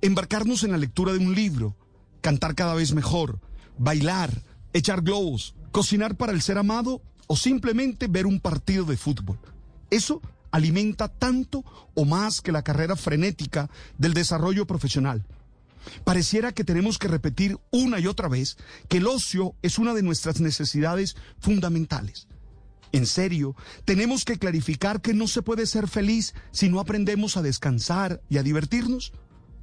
embarcarnos en la lectura de un libro, cantar cada vez mejor, bailar, echar globos, cocinar para el ser amado o simplemente ver un partido de fútbol. Eso alimenta tanto o más que la carrera frenética del desarrollo profesional. Pareciera que tenemos que repetir una y otra vez que el ocio es una de nuestras necesidades fundamentales. En serio, tenemos que clarificar que no se puede ser feliz si no aprendemos a descansar y a divertirnos.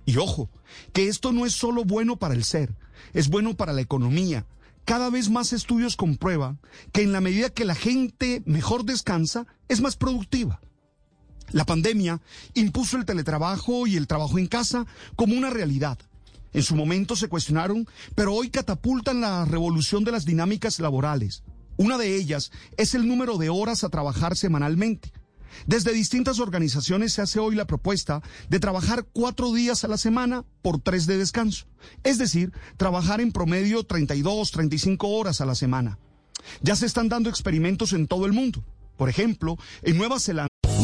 Y ojo, que esto no es solo bueno para el ser, es bueno para la economía. Cada vez más estudios comprueban que en la medida que la gente mejor descansa, es más productiva. La pandemia impuso el teletrabajo y el trabajo en casa como una realidad. En su momento se cuestionaron, pero hoy catapultan la revolución de las dinámicas laborales. Una de ellas es el número de horas a trabajar semanalmente. Desde distintas organizaciones se hace hoy la propuesta de trabajar cuatro días a la semana por tres de descanso. Es decir, trabajar en promedio 32, 35 horas a la semana. Ya se están dando experimentos en todo el mundo. Por ejemplo, en Nueva Zelanda.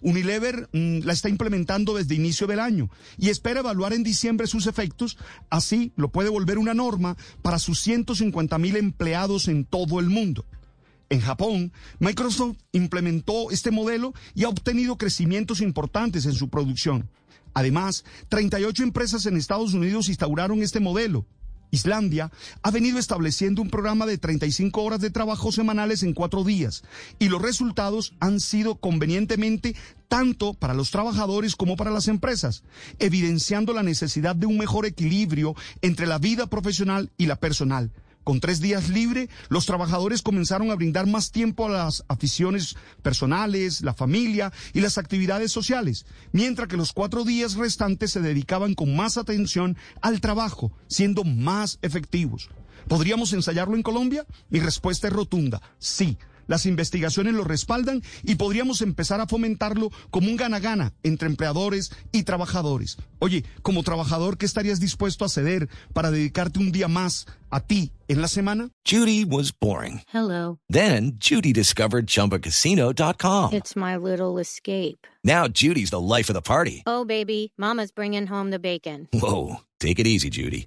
Unilever mm, la está implementando desde inicio del año y espera evaluar en diciembre sus efectos, así lo puede volver una norma para sus 150 mil empleados en todo el mundo. En Japón, Microsoft implementó este modelo y ha obtenido crecimientos importantes en su producción. Además, 38 empresas en Estados Unidos instauraron este modelo. Islandia ha venido estableciendo un programa de 35 horas de trabajo semanales en cuatro días y los resultados han sido convenientemente tanto para los trabajadores como para las empresas, evidenciando la necesidad de un mejor equilibrio entre la vida profesional y la personal. Con tres días libre, los trabajadores comenzaron a brindar más tiempo a las aficiones personales, la familia y las actividades sociales, mientras que los cuatro días restantes se dedicaban con más atención al trabajo, siendo más efectivos. ¿Podríamos ensayarlo en Colombia? Mi respuesta es rotunda, sí. Las investigaciones lo respaldan y podríamos empezar a fomentarlo como un gana-gana entre empleadores y trabajadores. Oye, como trabajador, ¿qué estarías dispuesto a ceder para dedicarte un día más a ti en la semana? Judy was boring. Hello. Then Judy discovered ChumbaCasino.com. It's my little escape. Now Judy's the life of the party. Oh, baby, Mama's bringing home the bacon. Whoa, take it easy, Judy.